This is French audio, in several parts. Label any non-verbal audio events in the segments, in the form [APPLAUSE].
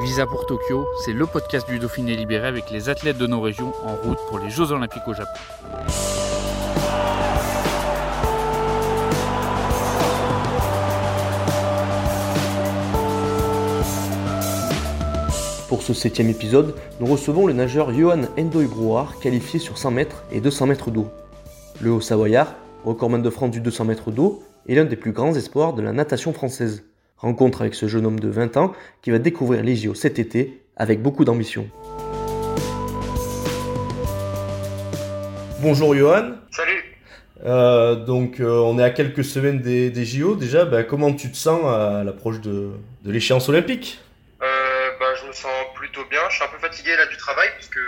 Visa pour Tokyo, c'est le podcast du Dauphiné libéré avec les athlètes de nos régions en route pour les Jeux Olympiques au Japon. Pour ce septième épisode, nous recevons le nageur Johan Endoy Brouard, qualifié sur 100 mètres et 200 mètres d'eau. Le Haut-Savoyard, recordman de France du 200 mètres d'eau, est l'un des plus grands espoirs de la natation française. Rencontre avec ce jeune homme de 20 ans qui va découvrir les JO cet été avec beaucoup d'ambition. Bonjour Johan. Salut. Euh, donc euh, on est à quelques semaines des, des JO déjà. Ben, comment tu te sens à l'approche de, de l'échéance olympique? Euh, bah, je me sens plutôt bien. Je suis un peu fatigué là du travail parce que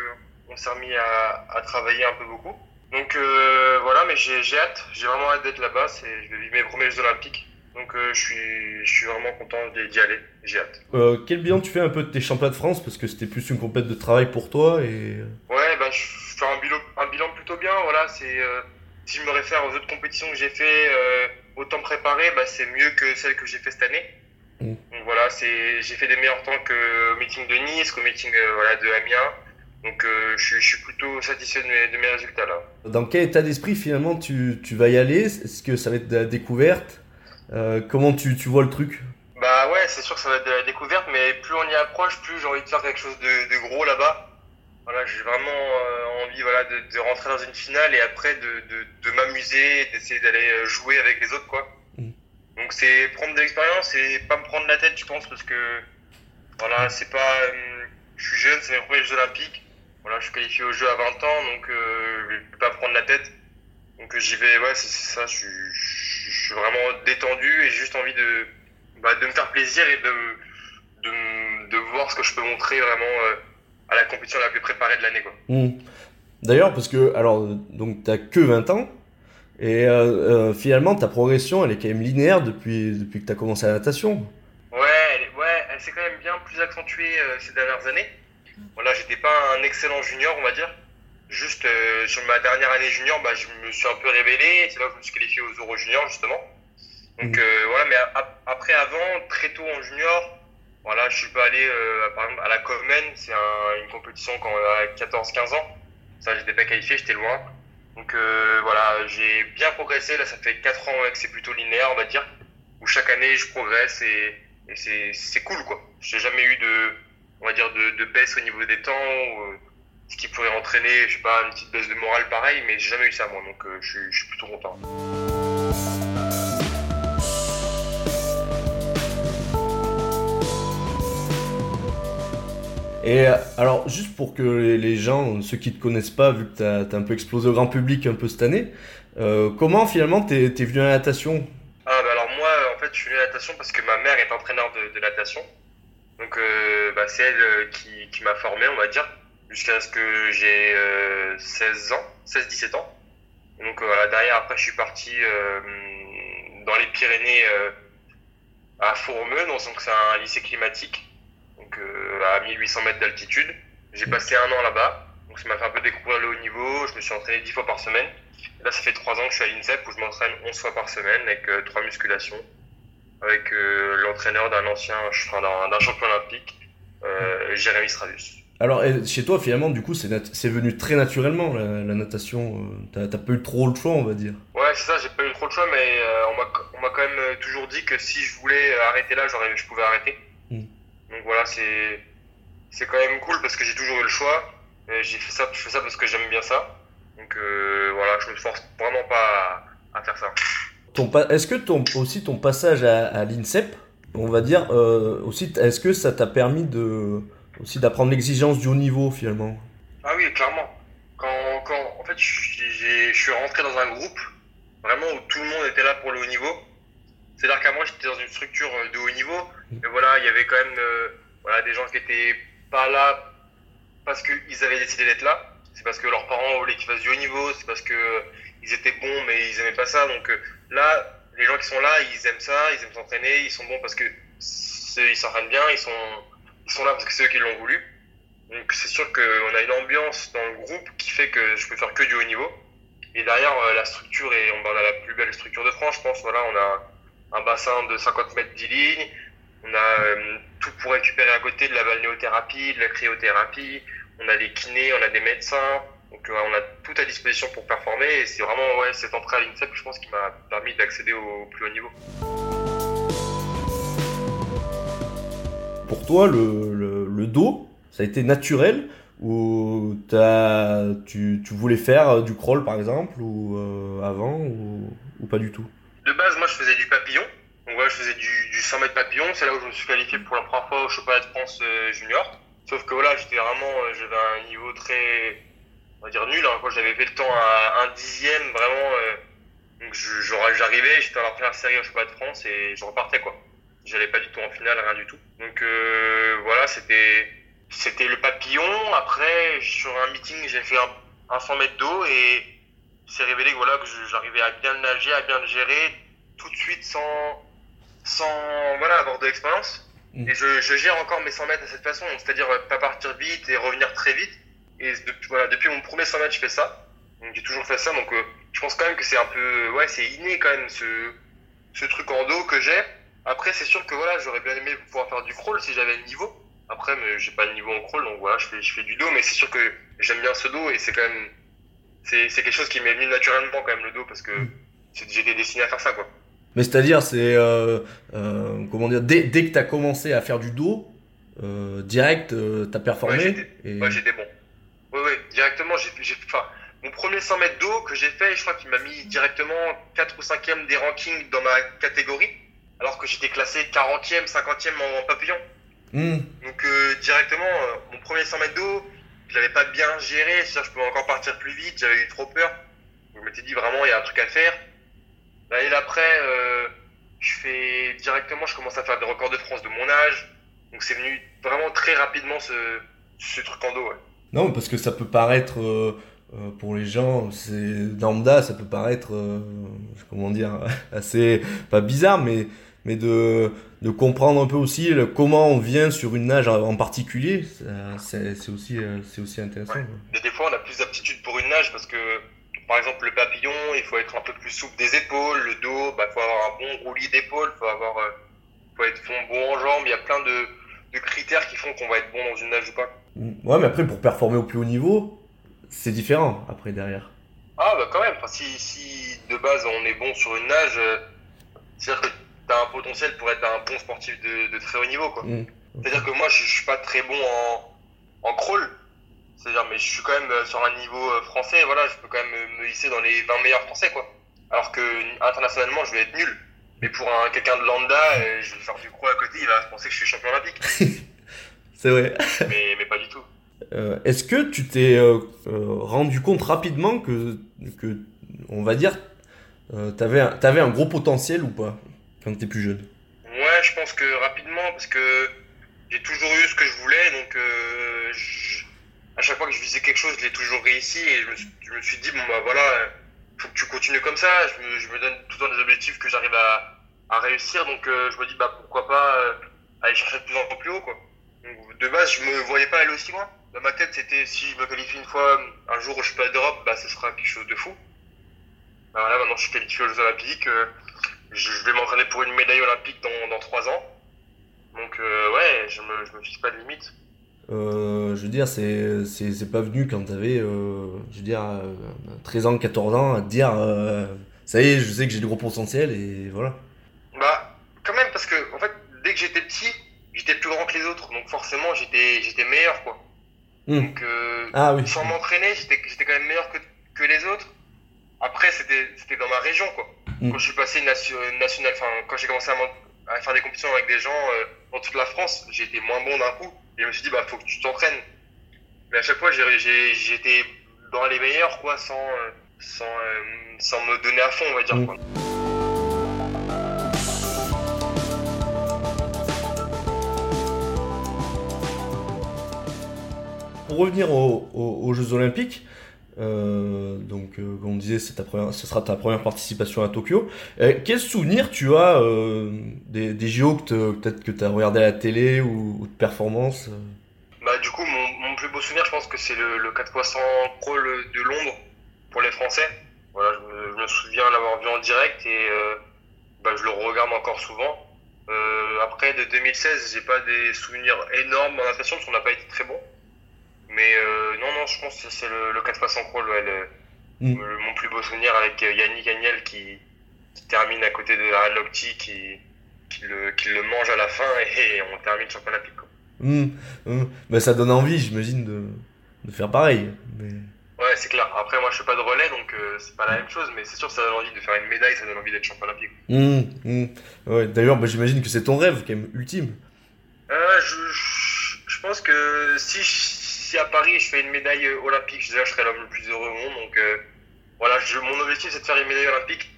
on s'est remis à, à travailler un peu beaucoup. Donc euh, voilà, mais j'ai j'ai hâte. J'ai vraiment hâte d'être là-bas. C'est, je vais vivre mes premiers Jeux Olympiques. Donc euh, je suis, je suis vraiment content d'y aller. J'ai hâte. Euh, Quel bilan tu fais un peu de tes championnats de France? Parce que c'était plus une compète de travail pour toi et... Ouais, bah, je fais un bilan, un bilan plutôt bien. Voilà, c'est euh, si je me réfère aux autres compétitions que j'ai fait, autant préparé, bah, c'est mieux que celles que j'ai fait cette année. Mm. Donc voilà, c'est, j'ai fait des meilleurs temps qu'au meeting de Nice, qu'au meeting voilà, de Amiens. Donc euh, je, suis, je suis plutôt satisfait de mes, de mes résultats là. Dans quel état d'esprit finalement tu, tu vas y aller? Est-ce que ça va être de la découverte? Euh, Comment tu, tu vois le truc? Bah ouais, c'est sûr que ça va être de la découverte, mais plus on y approche, plus j'ai envie de faire quelque chose de, de gros là-bas. Voilà, j'ai vraiment euh, envie voilà, de, de rentrer dans une finale et après de, de, de m'amuser, d'essayer d'aller euh, jouer avec les autres quoi. Mm. Donc c'est prendre de l'expérience et pas me prendre la tête, je pense, parce que voilà, c'est pas, euh, je suis jeune, c'est mes premiers Jeux Olympiques. Voilà, je suis qualifié aux Jeux à 20 ans, donc je vais pas prendre la tête. Donc j'y vais, ouais, c'est ça, je, suis- je, je suis vraiment détendu et j'ai juste envie de, bah, de me faire plaisir et de, de, voir ce que je peux montrer vraiment euh, à la compétition la plus préparée de l'année. quoi. Hmm. D'ailleurs, parce que, alors, donc t'as que 20 ans, et euh, euh, finalement ta progression elle est quand même linéaire depuis, depuis que t'as commencé la natation. Ouais, elle, ouais, elle s'est quand même bien plus accentuée ces dernières années. Voilà, j'étais pas un excellent junior, on va dire. Juste euh, sur ma dernière année junior, bah, je me suis un peu révélé. C'est là où je me suis qualifié aux Euro Juniors, justement. Donc Mhm. euh, voilà, mais a- après, avant, très tôt en junior, voilà, je suis pas allé euh, par exemple à la Coven, c'est un- une compétition quand on a 14-15 ans. Ça, j'étais pas qualifié, j'étais loin. Donc euh, voilà, j'ai bien progressé. Là, ça fait 4 ans que c'est plutôt linéaire, on va dire, où chaque année je progresse et, et c'est c'est cool quoi. J'ai jamais eu de, on va dire, de, de baisse au niveau des temps, ou, euh, ce qui pourrait entraîner, je sais pas, une petite baisse de morale pareil, mais j'ai jamais eu ça moi, donc euh, je suis- je suis plutôt content. Et euh, alors, juste pour que les, gens, ceux qui te connaissent pas, vu que t'as as un peu explosé au grand public un peu cette année, euh, comment finalement t'es es venu à la natation? Ah bah alors moi en fait je suis venu à la natation parce que ma mère est entraîneur de, de natation. Donc euh, bah, c'est elle qui, qui m'a formé on va dire jusqu'à ce que j'ai euh, 16 ans, 16-17 ans. Donc euh, voilà, derrière après je suis parti euh, dans les Pyrénées euh, à Fourmeux, donc c'est un lycée climatique, donc euh, à 1800 mètres d'altitude. J'ai passé un an là-bas, donc ça m'a fait un peu découvrir le haut niveau, je me suis entraîné 10 fois par semaine. Là, ça fait trois ans que je suis à l'INSEP où je m'entraîne 11 fois par semaine avec euh, trois musculations, avec euh, l'entraîneur d'un ancien, enfin, d'un d'un champion olympique, euh, Jérémy Stradus. Alors, chez toi, finalement, du coup, c'est venu très naturellement la, la natation. euh, T'as t'as pas eu trop le choix, on va dire. Ouais, c'est ça, j'ai pas eu trop de choix, mais euh, on m'a on m'a quand même euh, toujours dit que si je voulais euh, arrêter là, j'aurais, je pouvais arrêter. Mm. Donc voilà, c'est c'est quand même cool parce que j'ai toujours eu le choix. J'ai fait ça, je fais ça parce que j'aime bien ça. Donc euh, voilà, je me force vraiment pas à, à faire ça. Ton pa- Est-ce que ton, aussi ton passage à, à l'INSEP, on va dire, euh, aussi, est-ce que ça t'a permis de aussi d'apprendre l'exigence du haut niveau finalement Ah oui, clairement. Quand, quand en fait, je suis rentré dans un groupe vraiment où tout le monde était là pour le haut niveau. C'est-à-dire qu'à moi, j'étais dans une structure de haut niveau, mais voilà, il y avait quand même voilà, des gens qui étaient pas là parce qu'ils avaient décidé d'être là. C'est parce que leurs parents voulaient qu'ils fassent du haut niveau, c'est parce que ils étaient bons, mais ils aimaient pas ça. Donc là, les gens qui sont là, ils aiment ça, ils aiment s'entraîner, ils sont bons parce que ils s'entraînent bien, ils sont, ils sont là parce que c'est eux qui l'ont voulu. Donc c'est sûr qu'on a une ambiance dans le groupe qui fait que je peux faire que du haut niveau. Et derrière, euh, la structure, est, on a la plus belle structure de France, je pense. Voilà, on a un bassin de 50 mètres 10 lignes. On a euh, tout pour récupérer à côté de la balnéothérapie, de la cryothérapie. On a des kinés, on a des médecins. Donc euh, on a tout à disposition pour performer. Et c'est vraiment ouais, cette entrée à l'INSEP, je pense, qui m'a permis d'accéder au plus haut niveau. Toi, le, le, dos, ça a été naturel ou tu, tu, voulais faire du crawl par exemple ou euh, avant ou, ou, pas du tout? De base, moi je faisais du papillon. Donc voilà, je faisais du, du 100 mètres papillon. C'est là où je me suis qualifié pour la première fois au championnat de France euh, junior. Sauf que voilà, j'étais vraiment, euh, j'avais un niveau très, on va dire nul. Hein, j'avais fait le temps à un dixième, vraiment. donc j'arrivais, j'étais dans la première série au championnat de France et je repartais quoi. J'allais pas du tout en finale, rien du tout. Donc voilà, c'était c'était le papillon. Après, sur un meeting, j'ai fait un, 100 mètres d'eau et c'est révélé que, voilà, que j'arrivais à bien nager, à bien le gérer tout de suite sans, sans voilà, avoir de l'expérience. Mm. Et je, je, gère encore mes 100 mètres de cette façon, c'est-à-dire euh, pas partir vite et revenir très vite. Et depuis, voilà, depuis mon premier 100 mètres, je fais ça. Donc j'ai toujours fait ça. Donc euh, je pense quand même que c'est un peu, ouais, c'est inné quand même ce, ce truc en dos que j'ai. Après, c'est sûr que voilà, j'aurais bien aimé pouvoir faire du crawl si j'avais le niveau. Après, mais j'ai pas de niveau en crawl, donc voilà, je fais, je fais du dos, mais c'est sûr que j'aime bien ce dos et c'est quand même, c'est, c'est quelque chose qui m'est venu naturellement quand même le dos parce que mm. j'étais destiné à faire ça quoi. Mais c'est-à-dire, c'est euh, euh, comment dire, dès, dès que tu as commencé à faire du dos, euh, direct, euh, tu as performé. Ouais, j'étais, et... ouais, j'étais bon. Oui, oui, directement, j'ai, j'ai, enfin, mon premier 100 mètres d'eau que j'ai fait, je crois qu'il m'a mis directement 4 ou 5e des rankings dans ma catégorie, alors que j'étais classé 40e, 50e en, en papillon. Hmm. Donc euh, directement, euh, mon premier 100 mètres d'eau, je l'avais pas bien géré, je pouvais encore partir plus vite, j'avais eu trop peur. Donc, je m'étais dit vraiment il y a un truc à faire. L'année d'après, euh, je fais directement, je commence à faire des records de France de mon âge. Donc c'est venu vraiment très rapidement ce, ce truc en dos. Ouais. Non, parce que ça peut paraître pour les gens, c'est lambda, ça peut paraître, comment dire, [LAUGHS] assez pas bizarre, mais mais de, de comprendre un peu aussi le, comment on vient sur une nage en particulier, c'est aussi, euh, aussi intéressant. Des fois, on a plus d'aptitude pour une nage parce que, par exemple, le papillon, il faut être un peu plus souple des épaules, le dos, bah, il faut avoir un bon roulis d'épaule, il faut avoir, euh, faut être bon en jambes, il y a plein de, de critères qui font qu'on va être bon dans une nage ou pas. Mm. Ouais, mais après, pour performer au plus haut niveau, c'est différent après derrière. Ah, bah quand même, enfin, si, si de base on est bon sur une nage, euh, c'est-à-dire que t'as un potentiel pour être un bon sportif de, de très haut niveau, quoi. Mm. C'est-à-dire que moi, je, je, suis pas très bon en, en crawl. C'est-à-dire, mais je suis quand même euh, sur un niveau euh, français, voilà, je peux quand même me hisser dans les 20 meilleurs français, quoi. Alors que internationalement, je vais être nul. Mais pour un, quelqu'un de lambda, euh, je vais faire du crawl à côté, il va penser que je suis champion olympique. [LAUGHS] C'est vrai. mais, mais pas du tout. Euh, Est-ce que tu t'es euh, rendu compte rapidement que, que on va dire, t'avais un, avais un gros potentiel ou pas? Quand t'es plus jeune Ouais, je pense que rapidement, parce que j'ai toujours eu ce que je voulais, donc euh, à chaque fois que je visais quelque chose, je l'ai toujours réussi, et je me, suis, dit, bon bah voilà, faut que tu continues comme ça, je me, donne tout le temps des objectifs que j'arrive à, à, réussir, donc euh, je me dis, bah pourquoi pas euh, aller chercher de plus en plus haut, quoi. Donc, de base, je me voyais pas aller aussi loin. Dans ma tête, c'était si je me qualifie une fois, un jour au championnat d'Europe, bah ce sera quelque chose de fou. Bah voilà, maintenant je suis qualifié aux Olympiques. Euh, je vais m'entraîner pour une médaille olympique dans, dans 3 ans. Donc euh, ouais, je me, je me fixe pas de limite. Euh, je veux dire, c'est, c'est, c'est pas venu quand t'avais, euh, je veux dire, 13 ans, 14 ans, à te dire, euh, ça y est, je sais que j'ai du gros potentiel et voilà. Bah, quand même, parce que, en fait, dès que j'étais petit, j'étais plus grand que les autres, donc forcément, j'étais, j'étais meilleur, quoi. Mmh. Donc, euh, ah, oui. sans m'entraîner, j'étais, j'étais quand même meilleur que, que les autres. Après, c'était, dans ma région, quoi. Mmh. Quand je suis passé nation, national, enfin, quand j'ai commencé à, à, faire des compétitions avec des gens euh, dans toute la France, j'ai été moins bon d'un coup. Et je me suis dit, bah, faut que tu t'entraînes. Mais à chaque fois, j'étais dans les meilleurs, quoi, sans, euh, sans, sans me donner à fond, on va dire. Mm. Quoi. Pour revenir aux, aux- aux Jeux Olympiques, euh, donc euh, comme on disait, ce sera ta première participation à Tokyo. Euh, quel souvenir tu as euh, des, JO que peut-être que tu as regardé à la télé ou, de performance Bah, du coup, mon, plus beau souvenir, je pense que c'est le, le 4x100 crawl de Londres pour les Français. Voilà, je me, souviens l'avoir vu en direct et bah, je le regarde encore souvent. Après, de 2016, j'ai pas des souvenirs énormes en natation parce qu'on n'a pas été très bon. Mais euh, non, non, je pense que c'est le, le 4x100 crawl, ouais, le- Mm. le- mon plus beau souvenir avec euh, Yannick Agnel qui, qui termine à côté de Lochte, qui, qui, le, qui le mange à la fin [LAUGHS] et, on termine quoi. Hum, hum. Bah, Ça donne envie, j'imagine, de, de faire pareil. Mais... Ouais, c'est clair. Après, moi, je fais pas de relais, donc euh, c'est pas la même chose, mais c'est sûr que ça donne envie de faire une médaille, ça donne envie d'être champion olympique. Hum. Ouais, D'ailleurs, bah, j'imagine que c'est ton rêve, quand même, ultime. Euh, je, je, je pense que si, à Paris je fais une médaille olympique, déjà je serai l'homme le plus heureux au monde. Donc euh, voilà, je, mon objectif c'est de faire une médaille olympique.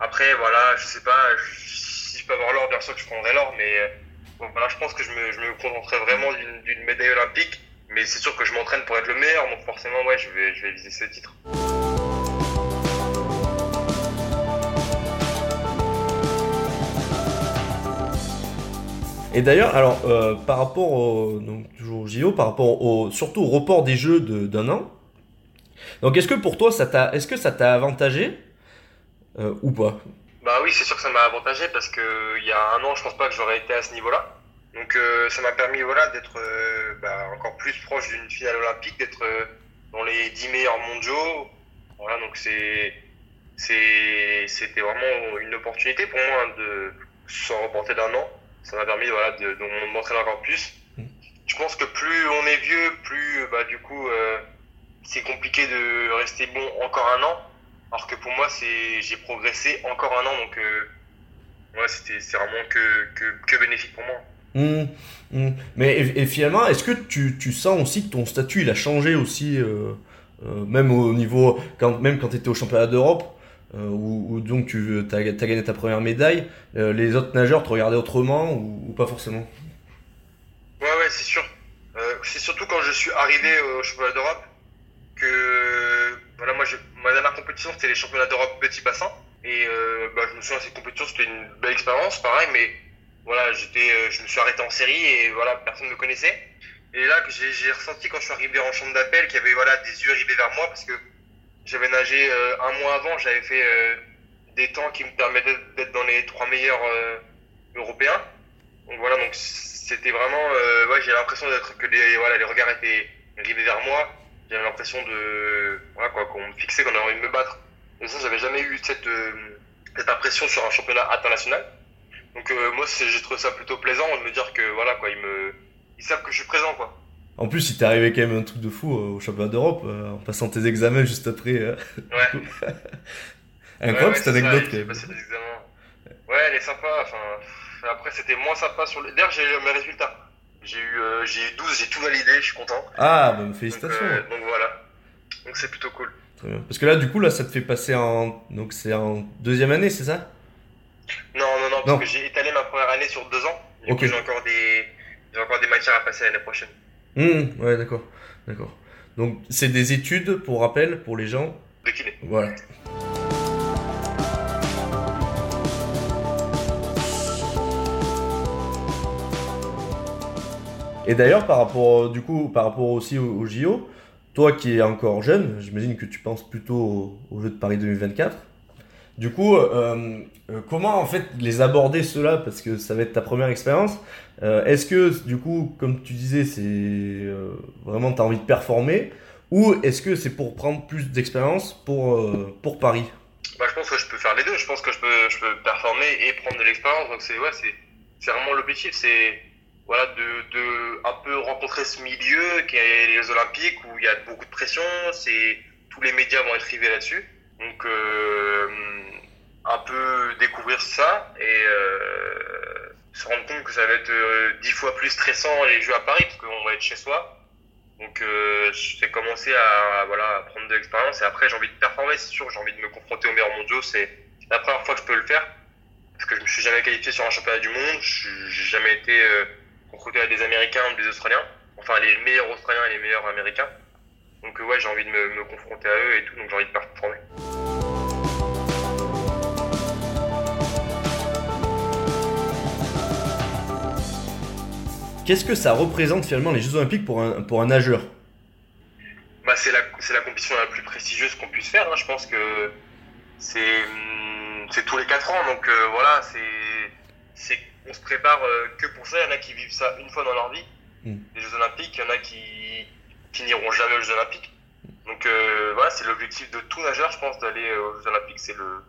Après, voilà, je sais pas, si je peux avoir l'or, bien sûr que je prendrai l'or, mais euh, voilà, je pense que je me, je contenterai vraiment d'une d'une médaille olympique. Mais c'est sûr que je m'entraîne pour être le meilleur, donc forcément, ouais, je vais, je vais viser ce titre. Et d'ailleurs, alors, euh, par rapport au, donc, toujours au JO, par rapport surtout au report des Jeux d'un an, donc est-ce que pour toi, ça t'a, est-ce que ça t'a avantagé euh, ou pas? Bah oui, c'est sûr que ça m'a avantagé parce que il y a un an, je pense pas que j'aurais été à ce niveau-là. Donc euh, ça m'a permis voilà d'être bah, encore plus proche d'une finale olympique, d'être dans les 10 meilleurs mondiaux. Voilà, donc c'est c'était vraiment une opportunité pour moi hein, de s'en reporter d'un an. Ça m'a permis voilà de, de m'entraîner encore plus. Mm. Je pense que plus on est vieux, plus bah du coup euh, c'est compliqué de rester bon encore un an. Alors que pour moi, c'est j'ai progressé encore un an, donc euh, ouais, c'était c'est vraiment que, que, que bénéfique pour moi. Hum, hum. Mais et, et finalement, est-ce que tu, tu sens aussi que ton statut il a changé aussi, euh, même au niveau, quand, même quand tu étais au championnat d'Europe, euh, où, donc tu as, gagné ta première médaille, euh, les autres nageurs te regardaient autrement ou, pas forcément? Ouais, ouais, c'est sûr. Euh, c'est surtout quand je suis arrivé au championnat d'Europe que voilà, moi, ma dernière compétition c'était les championnats d'Europe petit bassin et euh, bah, je me souviens cette compétition, c'était une belle expérience, pareil, mais voilà, j'étais, je me suis arrêté en série et voilà, personne ne me connaissait. Et là, j'ai ressenti quand je suis arrivé en chambre d'appel qu'il y avait voilà des yeux rivés vers moi parce que j'avais nagé euh, un mois avant, j'avais fait euh, des temps qui me permettaient d'être dans les trois meilleurs euh, européens. Donc voilà, donc c'était vraiment, ouais, j'ai l'impression d'être que les, voilà, les regards étaient rivés vers moi. J'avais l'impression de, voilà quoi, qu'on me fixait, qu'on avait envie de me battre. Et ça, j'avais jamais eu cette, cette impression sur un championnat international. Donc euh, moi, j'ai trouvé ça plutôt plaisant de me dire que voilà quoi, ils me, ils savent que je suis présent quoi. En plus, il t'est arrivé quand même un truc de fou euh, au championnat d'Europe, euh, en passant tes examens juste après. euh. Ouais. [LAUGHS] Incroyable Ouais, ouais, cette ça, anecdote quand même. examens. Ouais, elle est sympa. Enfin, après, c'était moins sympa sur le. D'ailleurs, j'ai eu mes résultats. J'ai eu, j'ai eu 12, j'ai tout validé, je suis content. Ah, bah, félicitations. donc voilà. Donc c'est plutôt cool. Très bien. Parce que là, du coup, là, ça te fait passer en. Donc, c'est en deuxième année, c'est ça? Non, non, non, parce Non. que j'ai étalé ma première année sur deux ans. Du Ok. coup, j'ai encore des, j'ai encore des matières à passer l'année prochaine. Hum, Ouais, d'accord. D'accord. Donc, c'est des études, pour rappel, pour les gens. De kiné. Voilà. Et d'ailleurs, par rapport, du coup, par rapport aussi au, au JO, toi qui es encore jeune, j'imagine que tu penses plutôt au, au Jeux de Paris 2024. Du coup, euh, euh, comment en fait les aborder ceux-là parce que ça va être ta première expérience. Euh, Est-ce que du coup, comme tu disais, c'est vraiment t'as envie de performer ou est-ce que c'est pour prendre plus d'expérience pour pour Paris? Bah, je pense que je peux faire les deux. Je pense que je peux, je peux performer et prendre de l'expérience. Donc c'est, ouais, c'est, c'est vraiment l'objectif. C'est, voilà, de, de un peu rencontrer ce milieu qui est les Olympiques où il y a beaucoup de pression. C'est, tous les médias vont être rivés là-dessus. Donc, euh, un peu découvrir ça et euh, se rendre compte que ça va être euh, dix fois plus stressant les Jeux à Paris parce qu'on va être chez soi. Donc euh, j'ai commencé à, voilà, prendre de l'expérience et après j'ai envie de performer, c'est sûr, j'ai envie de me confronter aux meilleurs mondiaux. C'est la première fois que je peux le faire parce que je me suis jamais qualifié sur un championnat du monde, j'ai jamais été euh, confronté à des Américains ou des Australiens, enfin les meilleurs Australiens et les meilleurs Américains. Donc ouais, j'ai envie de me, me confronter à eux et tout, donc j'ai envie de performer. Qu'est-ce que ça représente finalement les Jeux Olympiques pour un, pour un nageur? Bah, C'est la, la compétition la plus prestigieuse qu'on puisse faire. Hein. Je pense que c'est hum, tous les 4 ans. Donc euh, voilà, c'est on se prépare euh, que pour ça. Il y en a qui vivent ça une fois dans leur vie, mm. les Jeux Olympiques. Il y en a qui, qui n'iront jamais aux Jeux Olympiques. Donc euh, voilà, c'est l'objectif de tout nageur, je pense, d'aller aux Jeux Olympiques. C'est le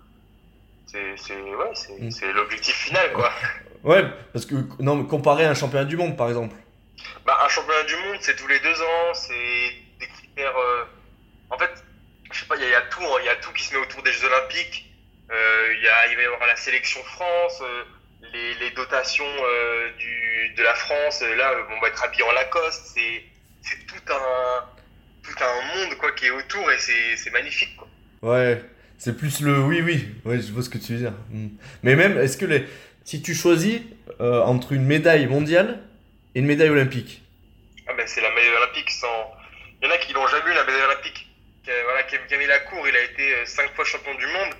c'est ouais, mm. l'objectif final, quoi. [LAUGHS] Ouais, parce que non, comparé à un championnat du monde, par exemple. Bah, un championnat du monde, c'est tous les deux ans, c'est des critères. Euh, en fait, je sais pas, il y, a tout, hein, il y a tout qui se met autour des Jeux Olympiques. Euh, y a, il va y avoir la sélection France, euh, les, les, dotations euh, du, de la France. Là, on va être habillé en Lacoste. C'est tout un, tout un monde quoi qui est autour et c'est magnifique. Quoi. Ouais, c'est plus le oui, oui. Ouais, je vois ce que tu veux dire. Hmm. Mais même, est-ce que les si tu choisis euh, entre une médaille mondiale et une médaille olympique? Ah ben c'est la médaille olympique sans. Il y en a qui n'ont jamais eu la médaille olympique. Voilà, Camille Lacour, il a été euh, cinq fois champion du monde.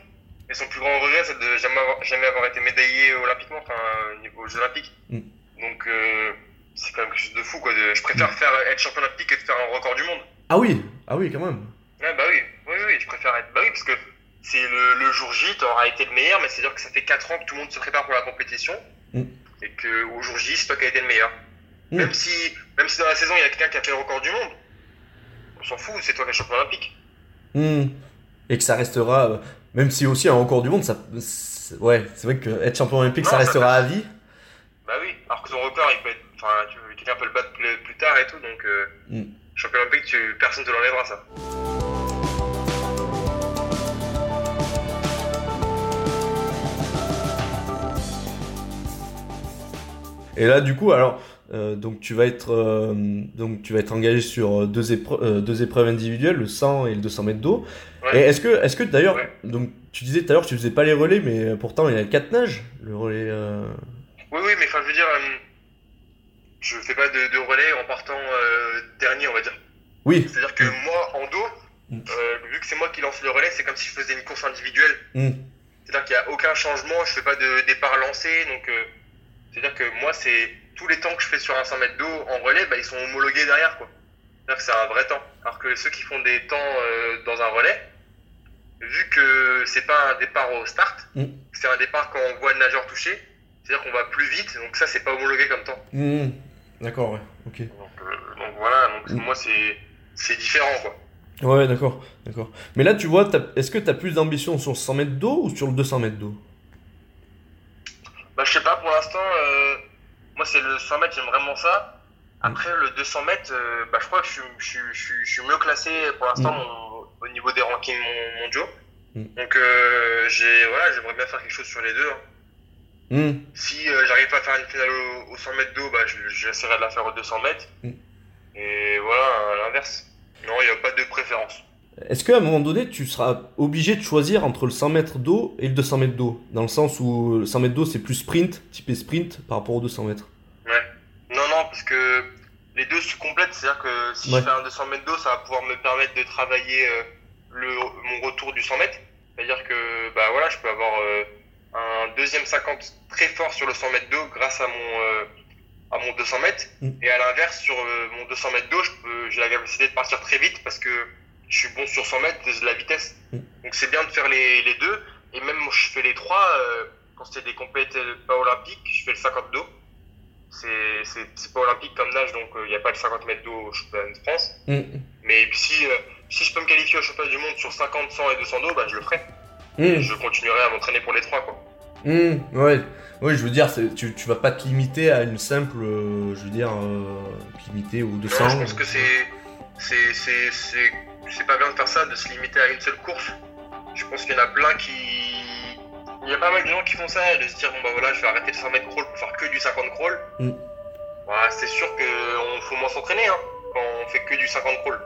Et son plus grand regret, c'est de jamais avoir, jamais avoir été médaillé olympiquement, enfin au niveau Jeux Olympiques. Mm. Donc euh, c'est quand même quelque chose de fou quoi. De, je préfère mm. faire être champion olympique que de faire un record du monde. Ah oui, ah oui quand même. Ouais, bah oui, oui, oui, je préfère être. Bah oui, parce que c'est le, le, jour J, tu auras été le meilleur, mais c'est-à-dire que ça fait 4 ans que tout le monde se prépare pour la compétition, mm. et qu'au jour J, c'est toi qui as été le meilleur. Mm. Même, si, même si dans la saison, il y a quelqu'un qui a fait le record du monde, on s'en fout, c'est toi qui es champion olympique. Mm. Et que ça restera, euh, même si aussi un record du monde, ça, ouais, c'est vrai que être champion olympique, ça restera à vie. Bah oui, alors que son record, il peut être, enfin, quelqu'un peut le battre plus, tard et tout, donc euh, champion olympique, tu, personne te l'enlèvera ça. Et là, du coup, alors, euh, donc tu vas être, euh, donc tu vas être engagé sur deux, épreuves, deux épreuves individuelles, le 100 et le 200 mètres d'eau. Et est-ce que, est-ce que d'ailleurs, donc tu disais tout à l'heure que tu faisais pas les relais, mais pourtant il y a quatre nages, le relais. Oui, oui, mais enfin, je veux dire, je fais pas de, de relais en partant dernier, on va dire. Oui. C'est-à-dire que moi, en dos, mm. vu que c'est moi qui lance le relais, c'est comme si je faisais une course individuelle. Mm. C'est-à-dire qu'il n'y a aucun changement, je fais pas de départ lancé, donc c'est-à-dire que moi, c'est tous les temps que je fais sur un 100 mètres d'eau en relais, bah, ils sont homologués derrière. quoi. C'est-à-dire que c'est un vrai temps. Alors que ceux qui font des temps euh, dans un relais, vu que c'est pas un départ au start, mm. c'est un départ quand on voit le nageur toucher, c'est-à-dire qu'on va plus vite, donc ça, c'est pas homologué comme temps. Mm. D'accord, ouais, ok. Donc, euh, voilà, donc mm. moi, c'est différent, quoi. Ouais, d'accord, d'accord. Mais là, tu vois, est-ce que tu as plus d'ambition sur le 100 mètres d'eau ou sur le 200 mètres d'eau? Bah, je sais pas, pour l'instant, euh, moi, c'est le 100 mètres, j'aime vraiment ça. Après, le 200 mètres, euh, bah, je crois que je, je, je, je, suis mieux classé pour l'instant mm. au niveau des rankings mondiaux. Mm. Donc, euh, j'ai, voilà, j'aimerais bien faire quelque chose sur les deux. Hein. Mm. Si j'arrive pas à faire une finale au, 100 mètres d'eau, bah, j'essaierai de la faire au 200 mètres. Et voilà, à l'inverse. Non, il n'y a pas de préférence. Est-ce qu'à un moment donné, tu seras obligé de choisir entre le 100 mètres d'eau et le 200 mètres d'eau? Dans le sens où le 100 mètres d'eau, c'est plus sprint, typé sprint, par rapport au 200 mètres Ouais. Non, non, parce que les deux se complètent. C'est-à-dire que si je fais un 200 mètres d'eau, ça va pouvoir me permettre de travailler euh, le, mon retour du 100 mètres. C'est-à-dire que bah, voilà, je peux avoir euh, un deuxième 50 très fort sur le 100 mètres d'eau grâce à mon, euh, à mon 200 mètres. Mm. Et à l'inverse, sur mon 200 mètres d'eau, j'ai la capacité de partir très vite parce que je suis bon sur 100 mètres, de la vitesse. Mm. Donc c'est bien de faire les, les, deux. Et même je fais les trois, euh, quand c'est des compétitions pas olympiques, je fais le 50 d'eau. C'est pas olympique comme nage, donc il euh, n'y a pas le 50 mètres d'eau au championnat de France. Mm. Mais si, euh, si je peux me qualifier au championnat du monde sur 50, 100 et 200 d'eau, bah, je le ferai. Mm. je continuerai à m'entraîner pour les trois. Quoi. ouais. Oui, je veux dire, tu, tu vas pas te limiter à une simple, je veux dire, limiter au 200. je pense que c'est c'est pas bien de faire ça, de se limiter à une seule course. Je pense qu'il y en a plein qui. Il y a pas mal de gens qui font ça, de se dire bon bah voilà, je vais arrêter le 100 mètres crawl pour faire que du 50 crawl. Mm. c'est sûr qu'il faut moins s'entraîner. Hein. quand on fait que du 50 crawl.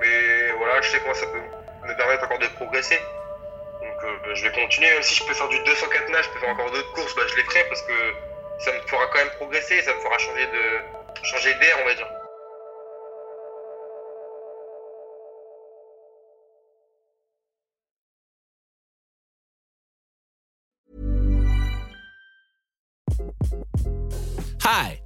Mais voilà, je sais comment ça peut me permettre encore de progresser. Donc euh, je vais continuer, même si je peux faire du 204 nage, je peux faire encore d'autres courses, bah, je les ferai parce que ça me fera quand même progresser, ça me fera changer changer d'air, on va dire. Hi,